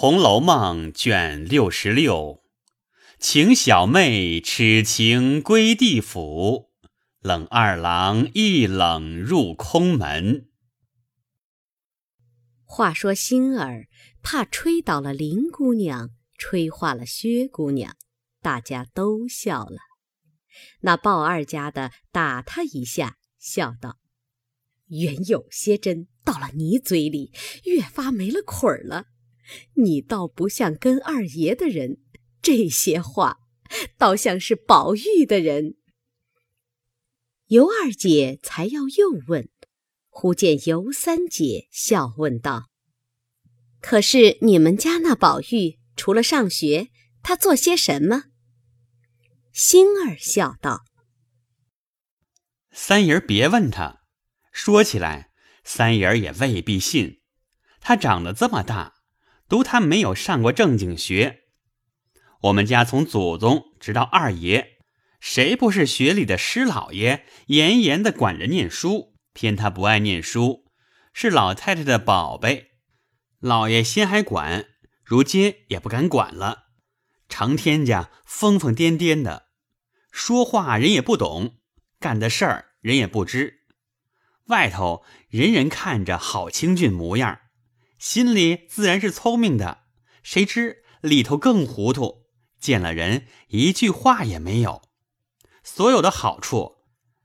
红楼梦》卷六十六，请小妹痴情归地府，冷二郎一冷入空门。话说星儿怕吹倒了林姑娘，吹化了薛姑娘，大家都笑了。那鲍二家的打他一下，笑道：“原有些针到了你嘴里，越发没了捆儿了。”你倒不像跟二爷的人，这些话倒像是宝玉的人。尤二姐才要又问，忽见尤三姐笑问道：“可是你们家那宝玉，除了上学，他做些什么？”星儿笑道：“三爷别问他，说起来，三爷也未必信。他长得这么大。”读他没有上过正经学，我们家从祖宗直到二爷，谁不是学里的师老爷，严严的管着念书，偏他不爱念书，是老太太的宝贝。老爷先还管，如今也不敢管了。成天家疯疯癫癫的，说话人也不懂，干的事儿人也不知，外头人人看着好清俊模样。心里自然是聪明的，谁知里头更糊涂。见了人一句话也没有。所有的好处，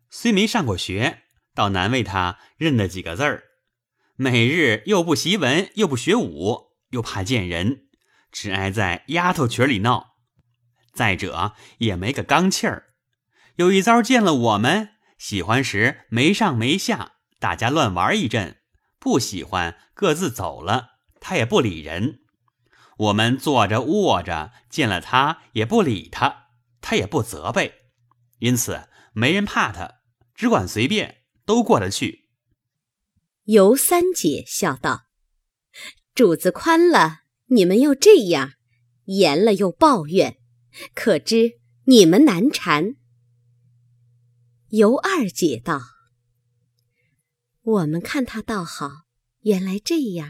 虽没上过学，倒难为他认得几个字儿。每日又不习文，又不学武，又怕见人，只爱在丫头群里闹。再者也没个刚气儿。有一遭见了我们，喜欢时没上没下，大家乱玩一阵。不喜欢，各自走了，他也不理人。我们坐着卧着，见了他也不理他，他也不责备，因此没人怕他，只管随便，都过得去。尤三姐笑道：“主子宽了，你们又这样；严了又抱怨，可知你们难缠。”尤二姐道。我们看他倒好，原来这样，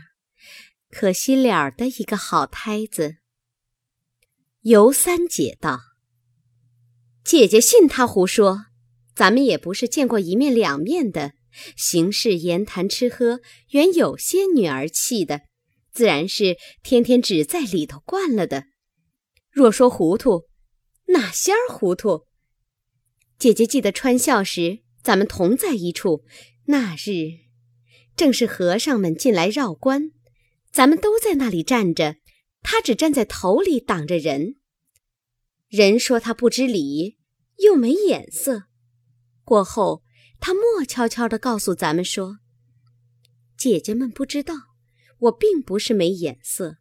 可惜了的一个好胎子。尤三姐道：“姐姐信他胡说，咱们也不是见过一面两面的，行事言谈吃喝，原有些女儿气的，自然是天天只在里头惯了的。若说糊涂，哪仙儿糊涂？姐姐记得穿孝时，咱们同在一处。”那日，正是和尚们进来绕关，咱们都在那里站着，他只站在头里挡着人。人说他不知礼，又没眼色。过后，他默悄悄地告诉咱们说：“姐姐们不知道，我并不是没眼色，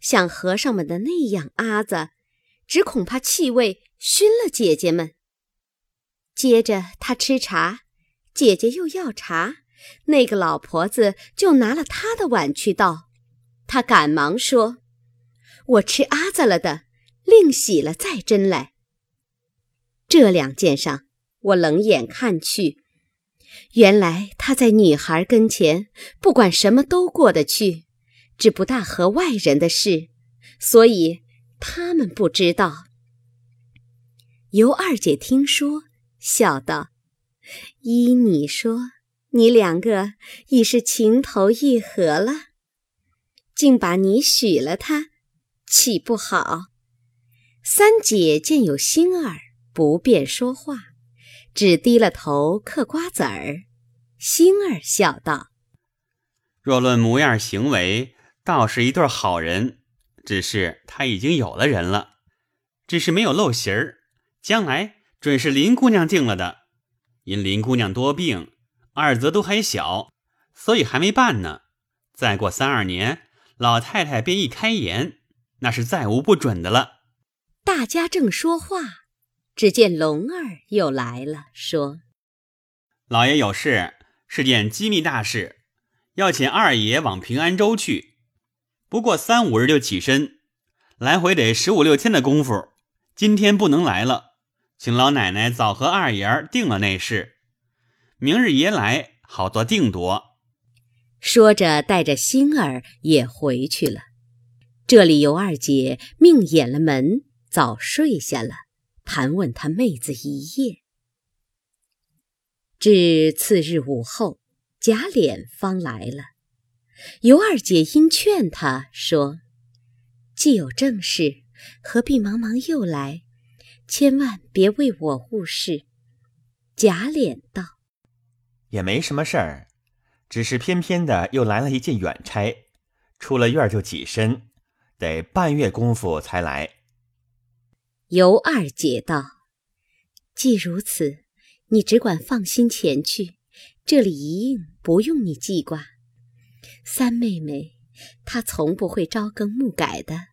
像和尚们的那样阿子，只恐怕气味熏了姐姐们。”接着他吃茶。姐姐又要茶，那个老婆子就拿了她的碗去倒。她赶忙说：“我吃阿子了的，另洗了再斟来。”这两件上，我冷眼看去，原来他在女孩跟前，不管什么都过得去，只不大和外人的事，所以他们不知道。尤二姐听说，笑道。依你说，你两个已是情投意合了，竟把你许了他，岂不好？三姐见有星儿，不便说话，只低了头嗑瓜子儿。星儿笑道：“若论模样行为，倒是一对好人，只是他已经有了人了，只是没有露形儿，将来准是林姑娘定了的。”因林姑娘多病，二则都还小，所以还没办呢。再过三二年，老太太便一开言，那是再无不准的了。大家正说话，只见龙儿又来了，说：“老爷有事，是件机密大事，要请二爷往平安州去。不过三五日就起身，来回得十五六天的功夫。今天不能来了。”请老奶奶早和二爷儿定了那事，明日爷来好做定夺。说着，带着星儿也回去了。这里尤二姐命掩了门，早睡下了，盘问他妹子一夜。至次日午后，贾琏方来了。尤二姐因劝他说：“既有正事，何必忙忙又来？千万别为我误事。”贾琏道：“也没什么事儿，只是偏偏的又来了一件远差，出了院就起身，得半月功夫才来。”尤二姐道：“既如此。”你只管放心前去，这里一应不用你记挂。三妹妹，她从不会朝更暮改的，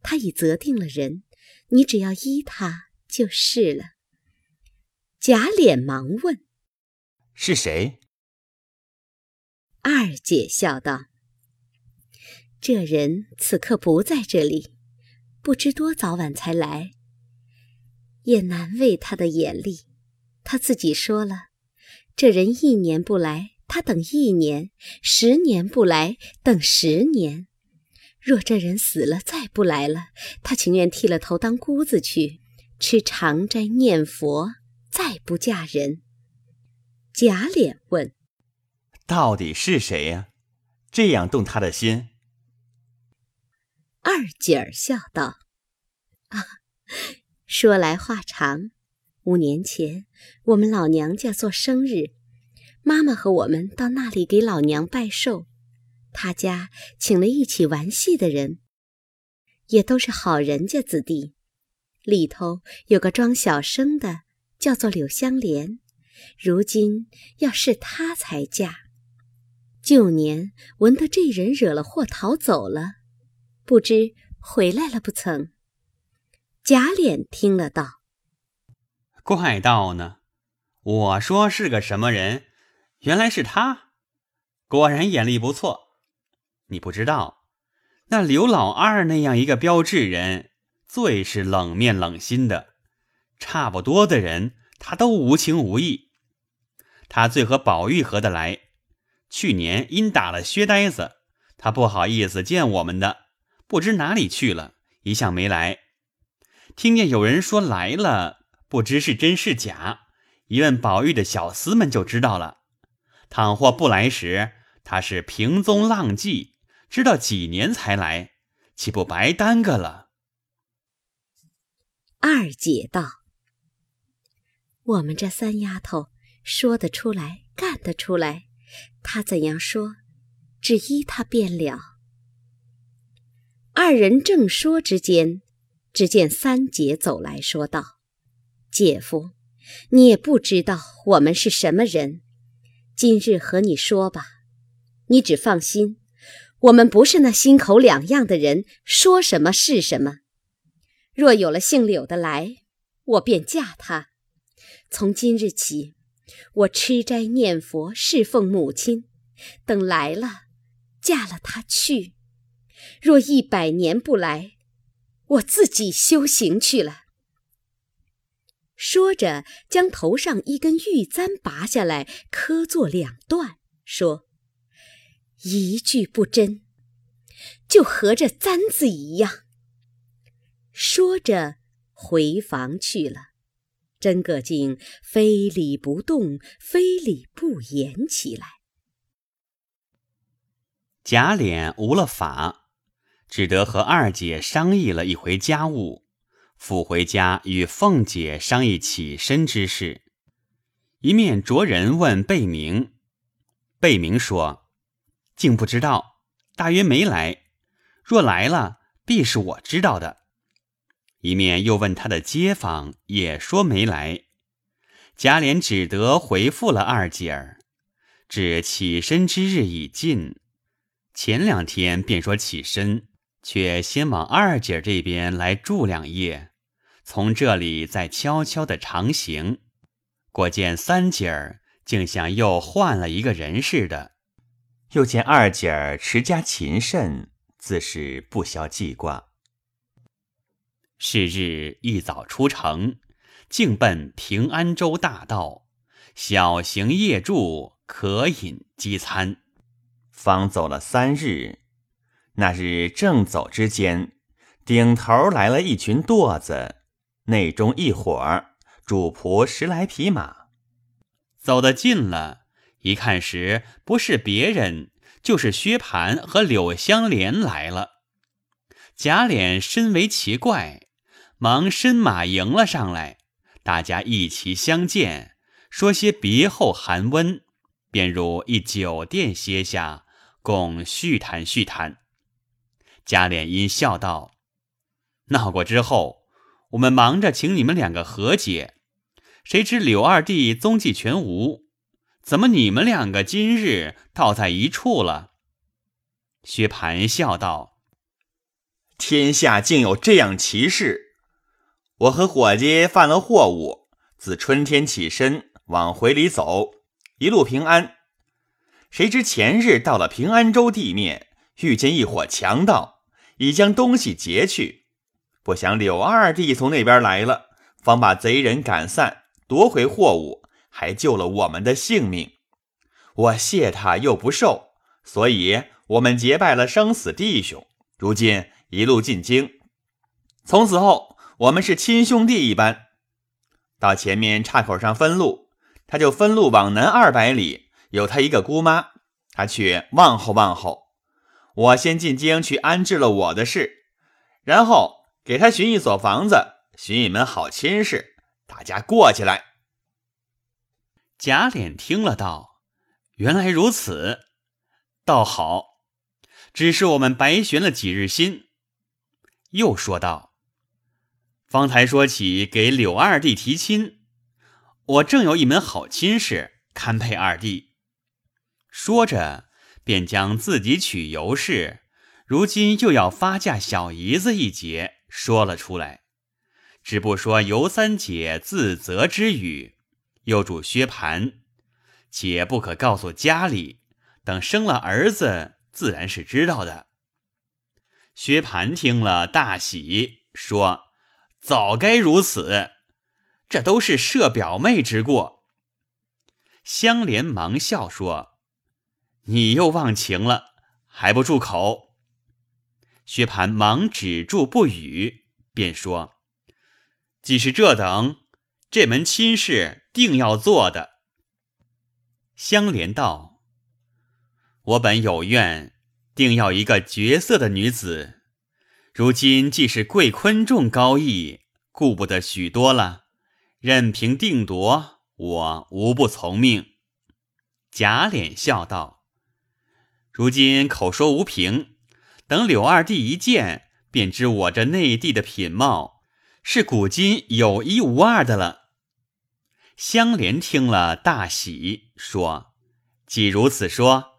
她已择定了人，你只要依她就是了。贾琏忙问：“是谁？”二姐笑道：“这人此刻不在这里，不知多早晚才来，也难为他的眼力。”他自己说了，这人一年不来，他等一年；十年不来，等十年。若这人死了再不来了，他情愿剃了头当姑子去，吃长斋念佛，再不嫁人。贾琏问：“到底是谁呀？这样动他的心？”二姐儿笑道：“啊，说来话长。”五年前，我们老娘家做生日，妈妈和我们到那里给老娘拜寿。他家请了一起玩戏的人，也都是好人家子弟。里头有个装小生的，叫做柳香莲。如今要是他才嫁。旧年闻得这人惹了祸逃走了，不知回来了不曾？贾琏听了道。怪道呢，我说是个什么人，原来是他，果然眼力不错。你不知道，那刘老二那样一个标致人，最是冷面冷心的，差不多的人他都无情无义。他最和宝玉合得来，去年因打了薛呆子，他不好意思见我们的，不知哪里去了，一向没来。听见有人说来了。不知是真是假，一问宝玉的小厮们就知道了。倘或不来时，他是平踪浪迹，知道几年才来，岂不白耽搁了？二姐道：“我们这三丫头说得出来，干得出来，她怎样说，只依她便了。”二人正说之间，只见三姐走来说道。姐夫，你也不知道我们是什么人。今日和你说吧，你只放心，我们不是那心口两样的人，说什么是什么。若有了姓柳的来，我便嫁他。从今日起，我吃斋念佛，侍奉母亲。等来了，嫁了他去。若一百年不来，我自己修行去了。说着，将头上一根玉簪拔下来，磕作两段，说：“一句不真，就和这簪子一样。”说着回房去了。真个竟非礼不动，非礼不言起来。贾琏无了法，只得和二姐商议了一回家务。复回家与凤姐商议起身之事，一面着人问贝明。贝明说：“竟不知道，大约没来。若来了，必是我知道的。”一面又问他的街坊，也说没来。贾琏只得回复了二姐儿。至起身之日已近，前两天便说起身。却先往二姐这边来住两夜，从这里再悄悄的长行。果见三姐儿竟像又换了一个人似的，又见二姐儿持家勤慎，自是不消记挂。是日一早出城，径奔平安州大道，小行夜住，可饮饥餐，方走了三日。那日正走之间，顶头来了一群垛子，内中一伙儿，主仆十来匹马。走得近了，一看时，不是别人，就是薛蟠和柳香莲来了。贾琏身为奇怪，忙伸马迎了上来，大家一齐相见，说些别后寒温，便入一酒店歇下，共叙谈叙谈。贾琏因笑道：“闹过之后，我们忙着请你们两个和解，谁知柳二弟踪迹全无，怎么你们两个今日倒在一处了？”薛蟠笑道：“天下竟有这样奇事！我和伙计犯了货物，自春天起身往回里走，一路平安。谁知前日到了平安州地面，遇见一伙强盗。”已将东西劫去，不想柳二弟从那边来了，方把贼人赶散，夺回货物，还救了我们的性命。我谢他又不受，所以我们结拜了生死弟兄。如今一路进京，从此后我们是亲兄弟一般。到前面岔口上分路，他就分路往南二百里，有他一个姑妈，他去望候望候。我先进京去安置了我的事，然后给他寻一所房子，寻一门好亲事，大家过起来。贾琏听了道：“原来如此，倒好。只是我们白悬了几日心。”又说道：“方才说起给柳二弟提亲，我正有一门好亲事，堪配二弟。”说着。便将自己娶尤氏，如今又要发嫁小姨子一节说了出来，只不说尤三姐自责之语，又嘱薛蟠，且不可告诉家里，等生了儿子，自然是知道的。薛蟠听了大喜，说：“早该如此，这都是设表妹之过。”香莲忙笑说。你又忘情了，还不住口！薛蟠忙止住不语，便说：“既是这等，这门亲事定要做的。”香莲道：“我本有愿，定要一个绝色的女子。如今既是贵坤重高义，顾不得许多了，任凭定夺，我无不从命。”贾琏笑道。如今口说无凭，等柳二弟一见，便知我这内地的品貌是古今有一无二的了。香莲听了大喜，说：“既如此说，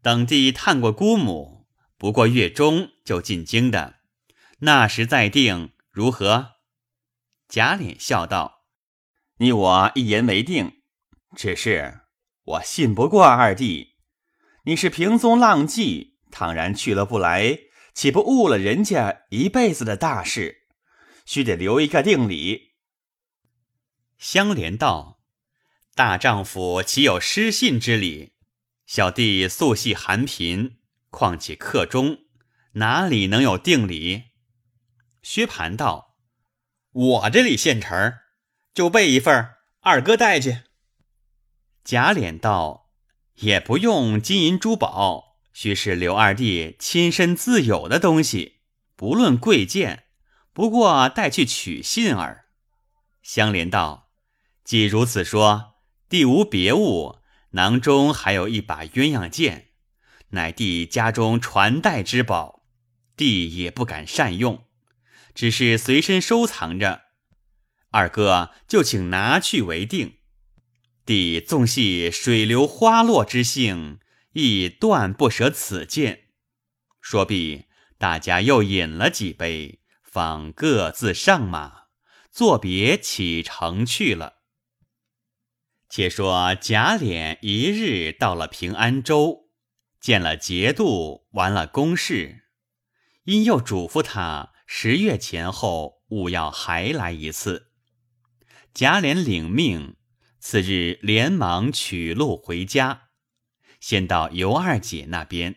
等弟探过姑母，不过月中就进京的，那时再定如何？”贾琏笑道：“你我一言为定，只是我信不过二弟。”你是平宗浪迹，倘然去了不来，岂不误了人家一辈子的大事？须得留一个定礼。香莲道：“大丈夫岂有失信之理？小弟素系寒贫，况且客中，哪里能有定礼？”薛蟠道：“我这里现成，就备一份，二哥带去。”贾琏道。也不用金银珠宝，须是刘二弟亲身自有的东西，不论贵贱，不过带去取信儿。香莲道：“既如此说，弟无别物，囊中还有一把鸳鸯剑，乃弟家中传代之宝，弟也不敢善用，只是随身收藏着。二哥就请拿去为定。”弟纵系水流花落之性，亦断不舍此剑。说毕，大家又饮了几杯，方各自上马，作别启程去了。且说贾琏一日到了平安州，见了节度，完了公事，因又嘱咐他十月前后务要还来一次。贾琏领命。次日连忙取路回家，先到尤二姐那边。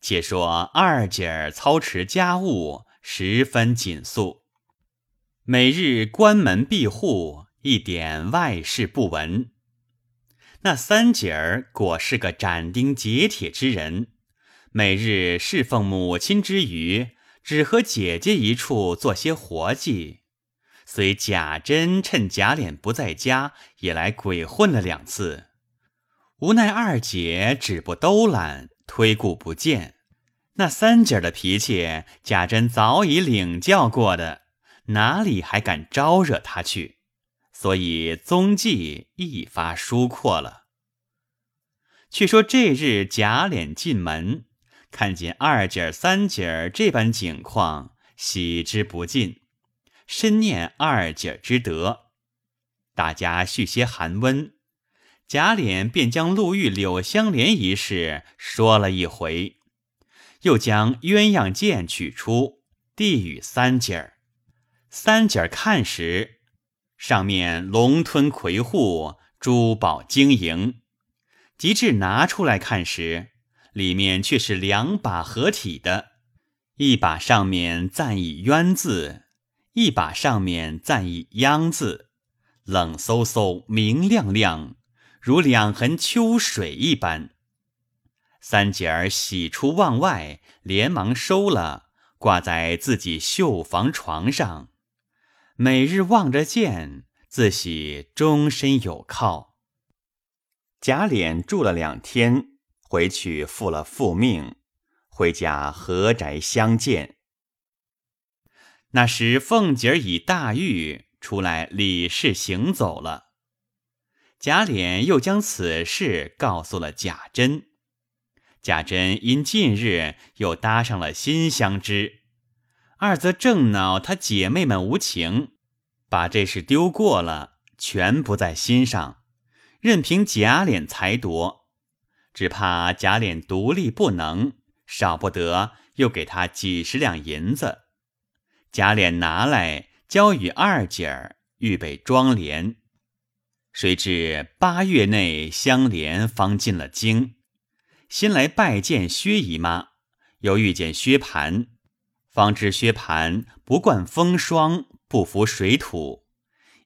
且说二姐儿操持家务十分紧肃，每日关门闭户，一点外事不闻。那三姐儿果是个斩钉截铁之人，每日侍奉母亲之余，只和姐姐一处做些活计。虽贾珍趁贾琏不在家，也来鬼混了两次，无奈二姐只不兜揽，推顾不见。那三姐的脾气，贾珍早已领教过的，哪里还敢招惹她去？所以踪迹一发疏阔了。却说这日贾琏进门，看见二姐儿、三姐儿这般景况，喜之不尽，深念二姐儿之德。大家续些寒温，贾琏便将陆玉、柳香莲一事说了一回，又将鸳鸯剑取出，递与三姐儿。三姐儿看时。上面龙吞魁户，珠宝晶莹。及至拿出来看时，里面却是两把合体的，一把上面暂以鸳字，一把上面暂以央字，冷飕飕，明亮亮，如两痕秋水一般。三姐儿喜出望外，连忙收了，挂在自己绣房床上。每日望着见，自喜终身有靠。贾琏住了两天，回去复了复命，回家合宅相见。那时凤姐儿已大狱出来理事行走了，贾琏又将此事告诉了贾珍。贾珍因近日又搭上了新相知。二则正恼他姐妹们无情，把这事丢过了，全不在心上，任凭贾琏裁夺，只怕贾琏独立不能，少不得又给他几十两银子。贾琏拿来交与二姐儿，预备装帘。谁知八月内相连方进了京，先来拜见薛姨妈，又遇见薛蟠。方知薛蟠不惯风霜，不服水土，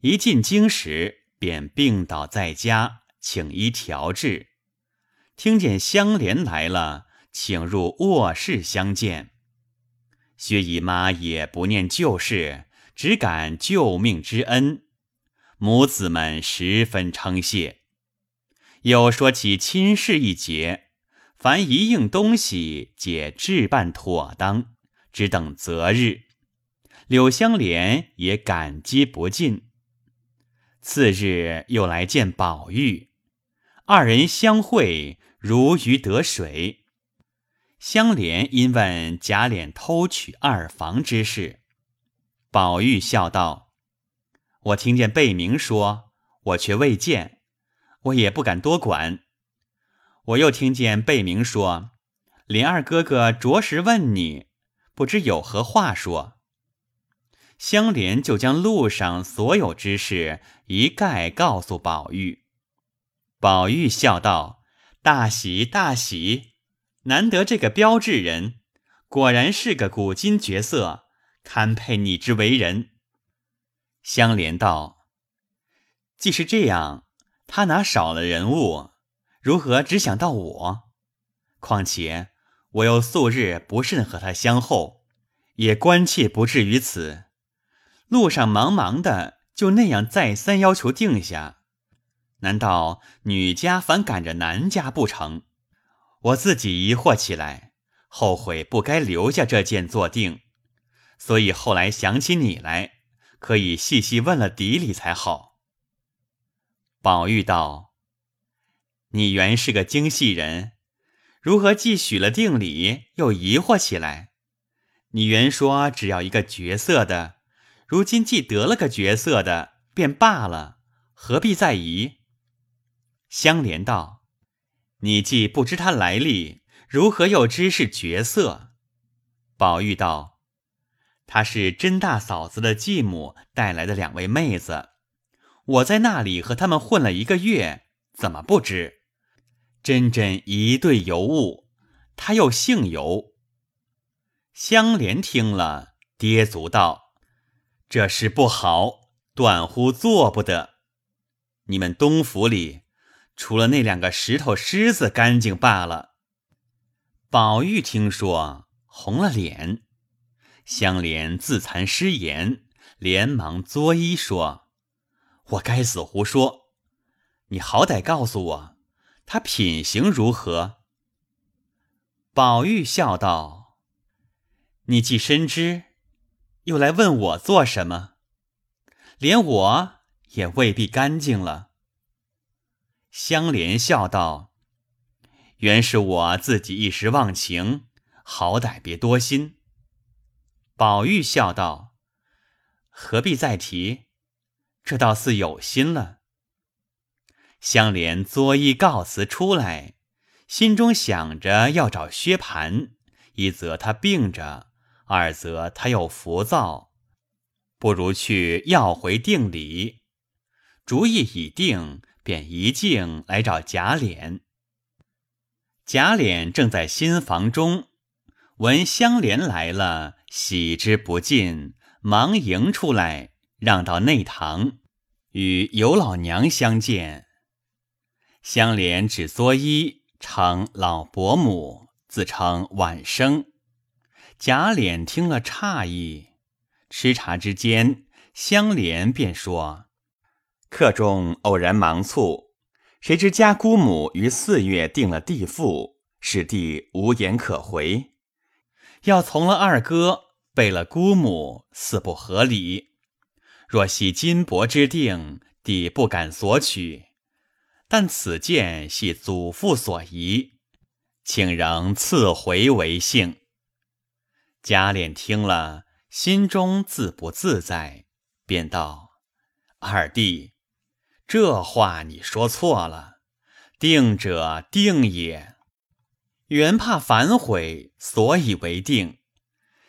一进京时便病倒在家，请医调治。听见香莲来了，请入卧室相见。薛姨妈也不念旧事，只感救命之恩，母子们十分称谢。又说起亲事一节，凡一应东西，皆置办妥当。只等择日，柳香莲也感激不尽。次日又来见宝玉，二人相会如鱼得水。香莲因问贾琏偷取二房之事，宝玉笑道：“我听见贝明说，我却未见，我也不敢多管。我又听见贝明说，林二哥哥着实问你。”不知有何话说，香莲就将路上所有之事一概告诉宝玉。宝玉笑道：“大喜大喜，难得这个标致人，果然是个古今绝色，堪配你之为人。”香莲道：“既是这样，他哪少了人物？如何只想到我？况且……”我又素日不甚和他相厚，也关切不至于此。路上忙忙的，就那样再三要求定下，难道女家反赶着男家不成？我自己疑惑起来，后悔不该留下这件做定，所以后来想起你来，可以细细问了底里才好。宝玉道：“你原是个精细人。”如何既许了定礼，又疑惑起来？你原说只要一个绝色的，如今既得了个绝色的，便罢了，何必再疑？香莲道：“你既不知他来历，如何又知是绝色？”宝玉道：“她是甄大嫂子的继母带来的两位妹子，我在那里和他们混了一个月，怎么不知？”真真一对尤物，他又姓尤。香莲听了，跌足道：“这事不好，断乎做不得。你们东府里，除了那两个石头狮子干净罢了。”宝玉听说，红了脸。香莲自惭失言，连忙作揖说：“我该死胡说，你好歹告诉我，他品行如何？”宝玉笑道。你既深知，又来问我做什么？连我也未必干净了。香莲笑道：“原是我自己一时忘情，好歹别多心。”宝玉笑道：“何必再提？这倒似有心了。”香莲作揖告辞出来，心中想着要找薛蟠，一则他病着。二则他又浮躁，不如去要回定礼。主意已定，便一径来找贾琏。贾琏正在新房中，闻香莲来了，喜之不尽，忙迎出来，让到内堂，与尤老娘相见。香莲只作揖，称老伯母，自称晚生。贾琏听了诧异，吃茶之间，香莲便说：“客中偶然忙促，谁知家姑母于四月定了地父，使弟无言可回，要从了二哥，背了姑母，似不合理。若系金帛之定，弟不敢索取，但此件系祖父所遗，请仍赐回为幸。”贾琏听了，心中自不自在，便道：“二弟，这话你说错了。定者定也，原怕反悔，所以为定。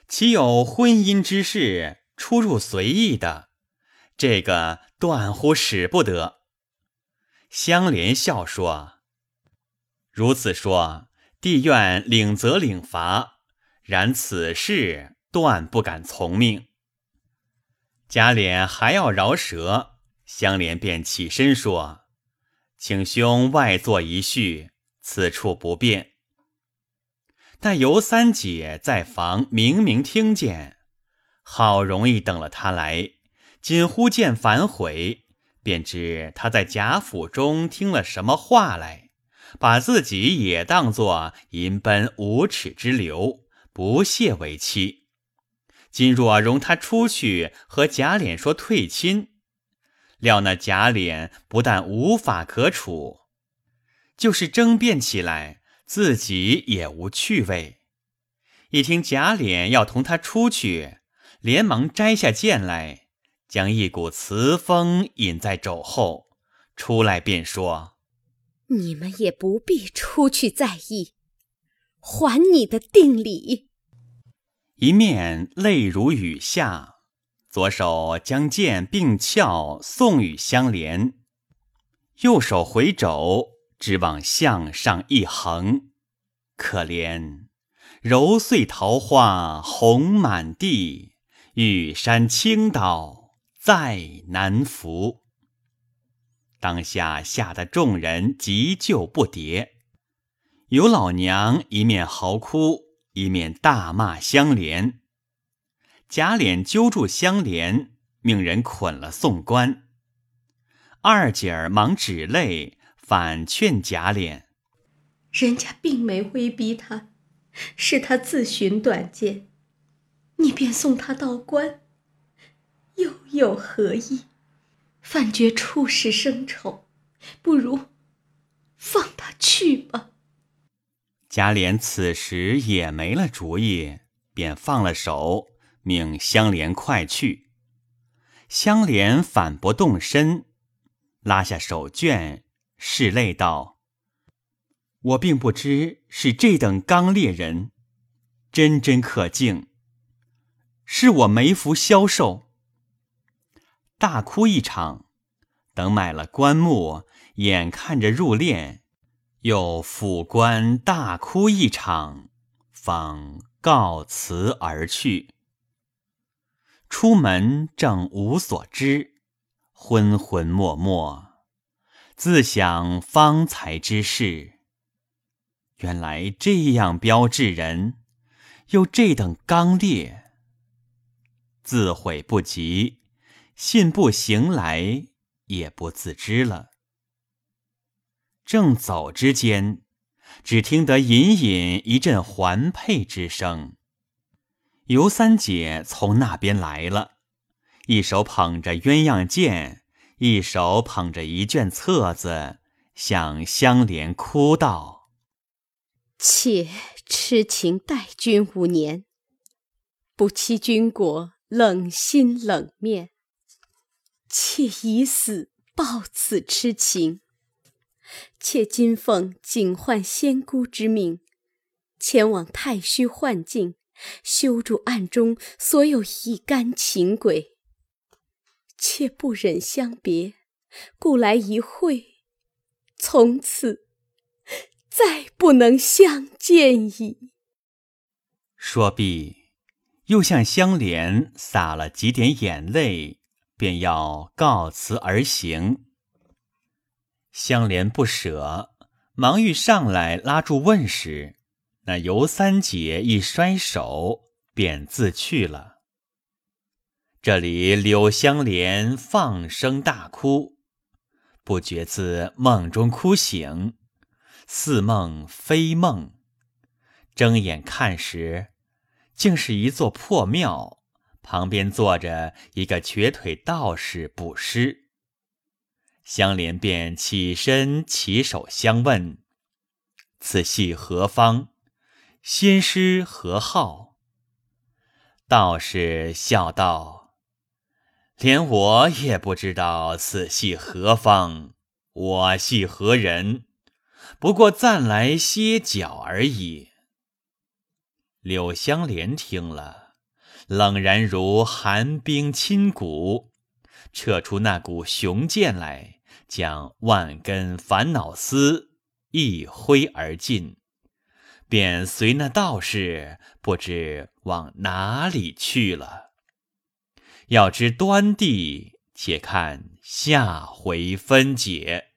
岂有婚姻之事出入随意的？这个断乎使不得。”香莲笑说：“如此说，弟愿领责领罚。”然此事断不敢从命。贾琏还要饶舌，香莲便起身说：“请兄外坐一叙，此处不便。”但尤三姐在房明明听见，好容易等了他来，仅忽见反悔，便知他在贾府中听了什么话来，把自己也当作淫奔无耻之流。不屑为妻，今若容他出去和贾琏说退亲，料那贾琏不但无法可处，就是争辩起来，自己也无趣味。一听贾琏要同他出去，连忙摘下剑来，将一股雌风引在肘后，出来便说：“你们也不必出去在意，还你的定礼。”一面泪如雨下，左手将剑并鞘送与相连，右手回肘，只往向上一横。可怜揉碎桃花红满地，玉山倾倒再难扶。当下吓得众人急救不迭，有老娘一面嚎哭。一面大骂相连，贾琏揪住香莲，命人捆了送官。二姐儿忙止泪，反劝贾琏：“人家并没威逼他，是他自寻短见，你便送他到官，又有何意？反觉处事生丑，不如放他去吧。”贾琏此时也没了主意，便放了手，命香莲快去。香莲反不动身，拉下手绢，拭泪道：“我并不知是这等刚烈人，真真可敬。是我没福消受，大哭一场。等买了棺木，眼看着入殓。”又抚棺大哭一场，方告辞而去。出门正无所知，昏昏默默，自想方才之事。原来这样标致人，又这等刚烈，自悔不及，信步行来，也不自知了。正走之间，只听得隐隐一阵环佩之声。尤三姐从那边来了，一手捧着鸳鸯剑，一手捧着一卷册子，向香莲哭道：“妾痴情待君五年，不期君果冷心冷面，妾已死报此痴情。”妾今奉警幻仙姑之命，前往太虚幻境，修筑暗中所有一干情鬼。妾不忍相别，故来一会，从此再不能相见矣。说毕，又向香莲洒了几点眼泪，便要告辞而行。香莲不舍，忙欲上来拉住问时，那尤三姐一摔手，便自去了。这里柳香莲放声大哭，不觉自梦中哭醒，似梦非梦。睁眼看时，竟是一座破庙，旁边坐着一个瘸腿道士卜尸。香莲便起身起手相问：“此系何方？仙师何号？”道士笑道：“连我也不知道此系何方，我系何人？不过暂来歇脚而已。”柳香莲听了，冷然如寒冰侵骨，撤出那股雄剑来。将万根烦恼丝一挥而尽，便随那道士不知往哪里去了。要知端地，且看下回分解。